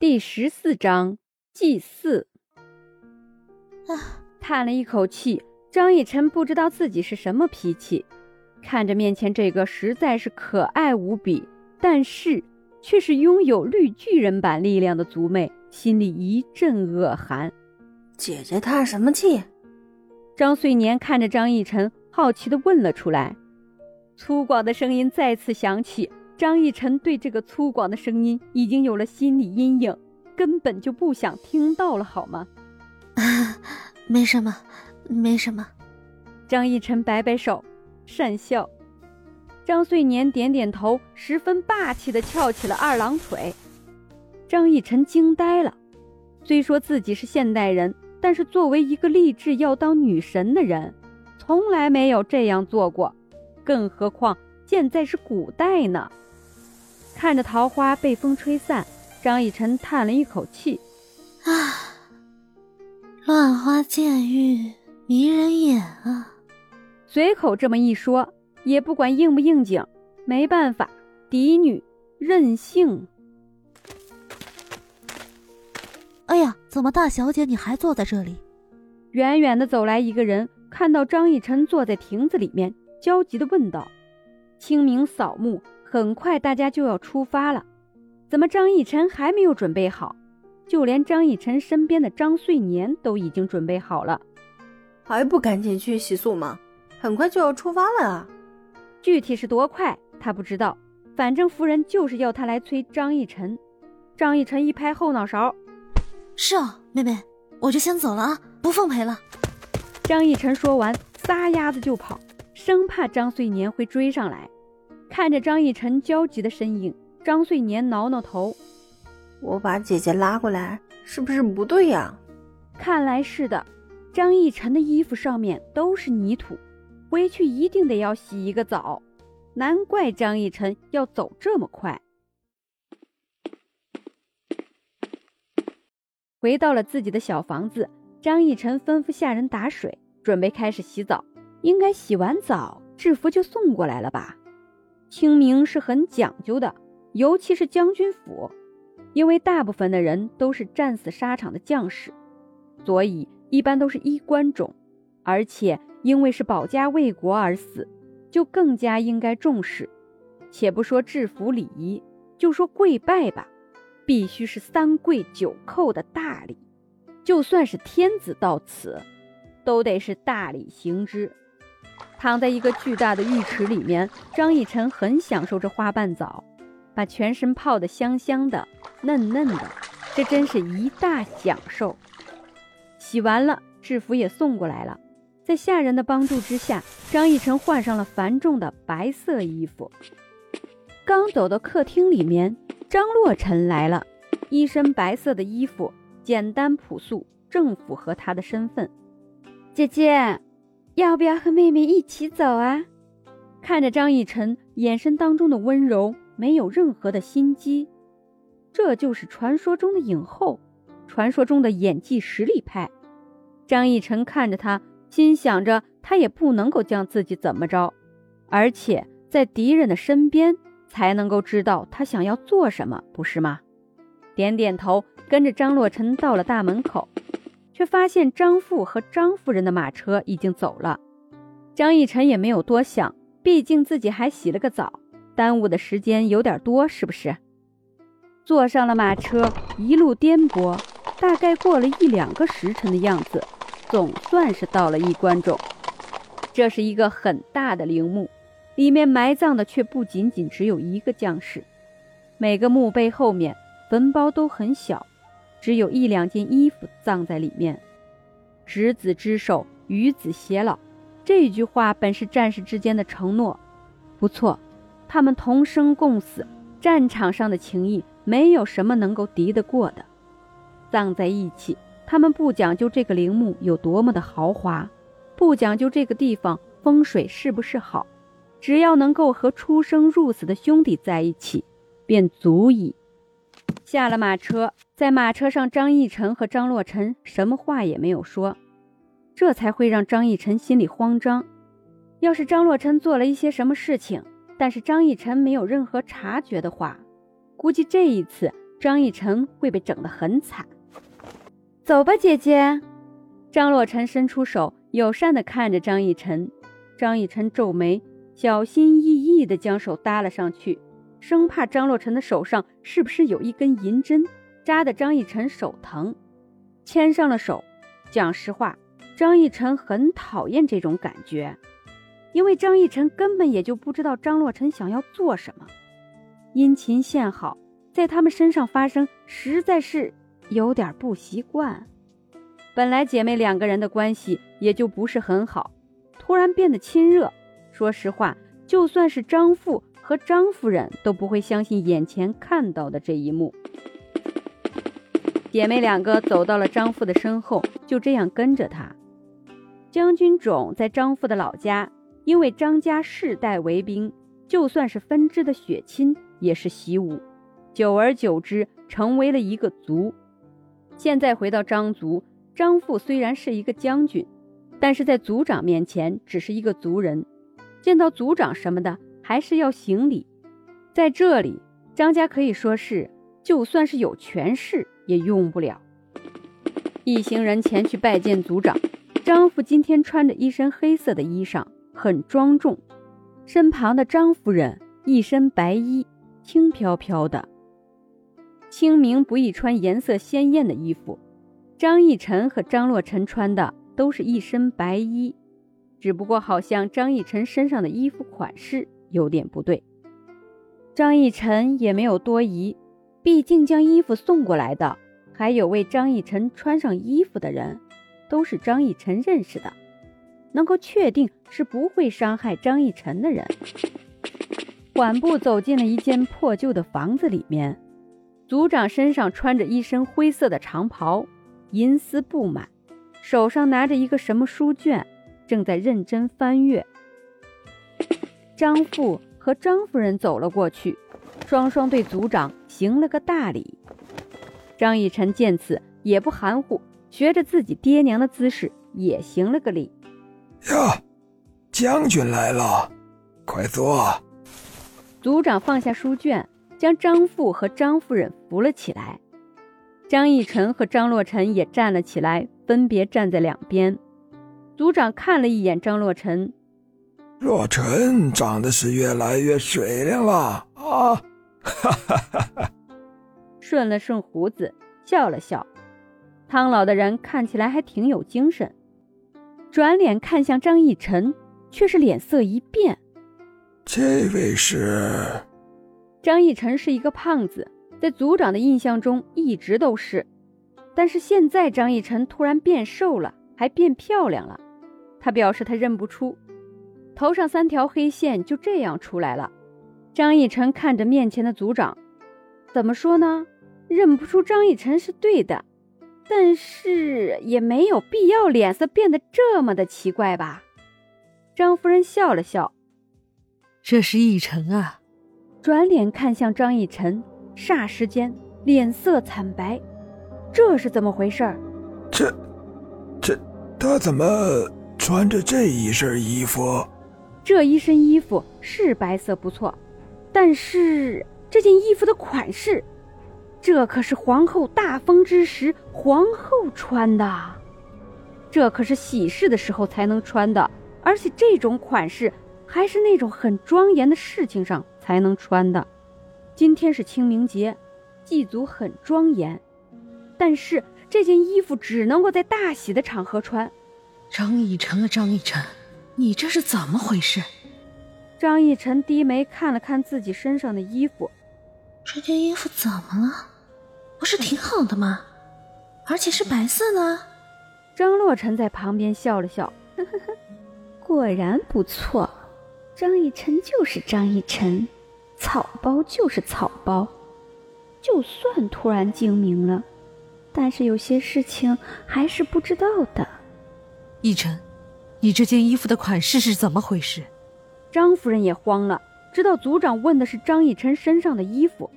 第十四章祭祀。啊，叹了一口气，张逸晨不知道自己是什么脾气，看着面前这个实在是可爱无比，但是却是拥有绿巨人版力量的族妹，心里一阵恶寒。姐姐叹什么气？张岁年看着张逸晨，好奇的问了出来。粗犷的声音再次响起。张逸晨对这个粗犷的声音已经有了心理阴影，根本就不想听到了，好吗？啊没什么，没什么。张逸晨摆摆手，讪笑。张岁年点点头，十分霸气地翘起了二郎腿。张逸晨惊呆了。虽说自己是现代人，但是作为一个立志要当女神的人，从来没有这样做过，更何况现在是古代呢？看着桃花被风吹散，张逸晨叹了一口气：“啊，乱花渐欲迷人眼啊！”随口这么一说，也不管应不应景，没办法，嫡女任性。哎呀，怎么大小姐你还坐在这里？远远的走来一个人，看到张逸晨坐在亭子里面，焦急的问道：“清明扫墓。”很快大家就要出发了，怎么张逸晨还没有准备好？就连张逸晨身边的张岁年都已经准备好了，还不赶紧去洗漱吗？很快就要出发了啊！具体是多快他不知道，反正夫人就是要他来催张逸晨。张逸晨一拍后脑勺：“是啊，妹妹，我就先走了啊，不奉陪了。”张逸晨说完，撒丫子就跑，生怕张岁年会追上来。看着张逸晨焦急的身影，张岁年挠挠头：“我把姐姐拉过来，是不是不对呀？”看来是的。张逸晨的衣服上面都是泥土，回去一定得要洗一个澡。难怪张逸晨要走这么快。回到了自己的小房子，张逸晨吩咐下人打水，准备开始洗澡。应该洗完澡，制服就送过来了吧？清明是很讲究的，尤其是将军府，因为大部分的人都是战死沙场的将士，所以一般都是衣冠冢，而且因为是保家卫国而死，就更加应该重视。且不说制服礼仪，就说跪拜吧，必须是三跪九叩的大礼，就算是天子到此，都得是大礼行之。躺在一个巨大的浴池里面，张逸晨很享受这花瓣澡，把全身泡得香香的、嫩嫩的，这真是一大享受。洗完了，制服也送过来了，在下人的帮助之下，张逸晨换上了繁重的白色衣服。刚走到客厅里面，张洛尘来了，一身白色的衣服，简单朴素，正符合他的身份。姐姐。要不要和妹妹一起走啊？看着张逸晨眼神当中的温柔，没有任何的心机，这就是传说中的影后，传说中的演技实力派。张逸晨看着他，心想着他也不能够将自己怎么着，而且在敌人的身边才能够知道他想要做什么，不是吗？点点头，跟着张洛尘到了大门口。却发现张父和张夫人的马车已经走了，张逸晨也没有多想，毕竟自己还洗了个澡，耽误的时间有点多，是不是？坐上了马车，一路颠簸，大概过了一两个时辰的样子，总算是到了衣冠冢。这是一个很大的陵墓，里面埋葬的却不仅仅只有一个将士，每个墓碑后面坟包都很小。只有一两件衣服葬在里面。执子之手，与子偕老，这句话本是战士之间的承诺。不错，他们同生共死，战场上的情谊没有什么能够敌得过的。葬在一起，他们不讲究这个陵墓有多么的豪华，不讲究这个地方风水是不是好，只要能够和出生入死的兄弟在一起，便足矣。下了马车，在马车上，张逸晨和张洛尘什么话也没有说，这才会让张逸晨心里慌张。要是张洛尘做了一些什么事情，但是张逸晨没有任何察觉的话，估计这一次张逸晨会被整得很惨。走吧，姐姐。张洛尘伸出手，友善地看着张逸晨。张逸晨皱眉，小心翼翼地将手搭了上去，生怕张洛尘的手上是不是有一根银针，扎的张逸晨手疼。牵上了手，讲实话，张逸晨很讨厌这种感觉，因为张逸晨根本也就不知道张洛尘想要做什么。殷勤献好，在他们身上发生，实在是有点不习惯。本来姐妹两个人的关系也就不是很好。突然变得亲热，说实话，就算是张父和张夫人都不会相信眼前看到的这一幕。姐妹两个走到了张父的身后，就这样跟着他。将军冢在张父的老家，因为张家世代为兵，就算是分支的血亲也是习武，久而久之成为了一个族。现在回到张族，张父虽然是一个将军。但是在族长面前只是一个族人，见到族长什么的还是要行礼。在这里，张家可以说是就算是有权势也用不了。一行人前去拜见族长。张父今天穿着一身黑色的衣裳，很庄重。身旁的张夫人一身白衣，轻飘飘的。清明不宜穿颜色鲜艳的衣服。张逸晨和张洛尘穿的。都是一身白衣，只不过好像张逸晨身上的衣服款式有点不对。张逸晨也没有多疑，毕竟将衣服送过来的，还有为张逸晨穿上衣服的人，都是张逸晨认识的，能够确定是不会伤害张逸晨的人。缓步走进了一间破旧的房子里面，族长身上穿着一身灰色的长袍，银丝布满。手上拿着一个什么书卷，正在认真翻阅。张父和张夫人走了过去，双双对族长行了个大礼。张以晨见此也不含糊，学着自己爹娘的姿势也行了个礼。呀，将军来了，快坐。族长放下书卷，将张父和张夫人扶了起来。张逸晨和张洛尘也站了起来。分别站在两边，族长看了一眼张洛尘，洛尘长得是越来越水灵了啊！哈哈哈哈顺了顺胡子，笑了笑。汤老的人看起来还挺有精神，转脸看向张逸晨，却是脸色一变。这位是？张逸晨是一个胖子，在族长的印象中一直都是。但是现在张逸晨突然变瘦了，还变漂亮了，他表示他认不出，头上三条黑线就这样出来了。张逸晨看着面前的组长，怎么说呢？认不出张逸晨是对的，但是也没有必要脸色变得这么的奇怪吧？张夫人笑了笑，这是逸晨啊。转脸看向张逸晨，霎时间脸色惨白。这是怎么回事？这，这，他怎么穿着这一身衣服？这一身衣服是白色不错，但是这件衣服的款式，这可是皇后大封之时皇后穿的，这可是喜事的时候才能穿的，而且这种款式还是那种很庄严的事情上才能穿的。今天是清明节，祭祖很庄严。但是这件衣服只能够在大喜的场合穿。张逸晨啊，张逸晨，你这是怎么回事？张逸晨低眉看了看自己身上的衣服，这件衣服怎么了？不是挺好的吗？而且是白色的。张洛尘在旁边笑了笑，呵呵呵，果然不错。张逸晨就是张逸晨，草包就是草包，就算突然精明了。但是有些事情还是不知道的。逸晨，你这件衣服的款式是怎么回事？张夫人也慌了，知道组长问的是张逸晨身上的衣服，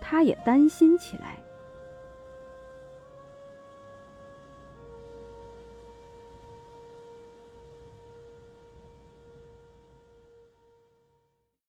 她也担心起来。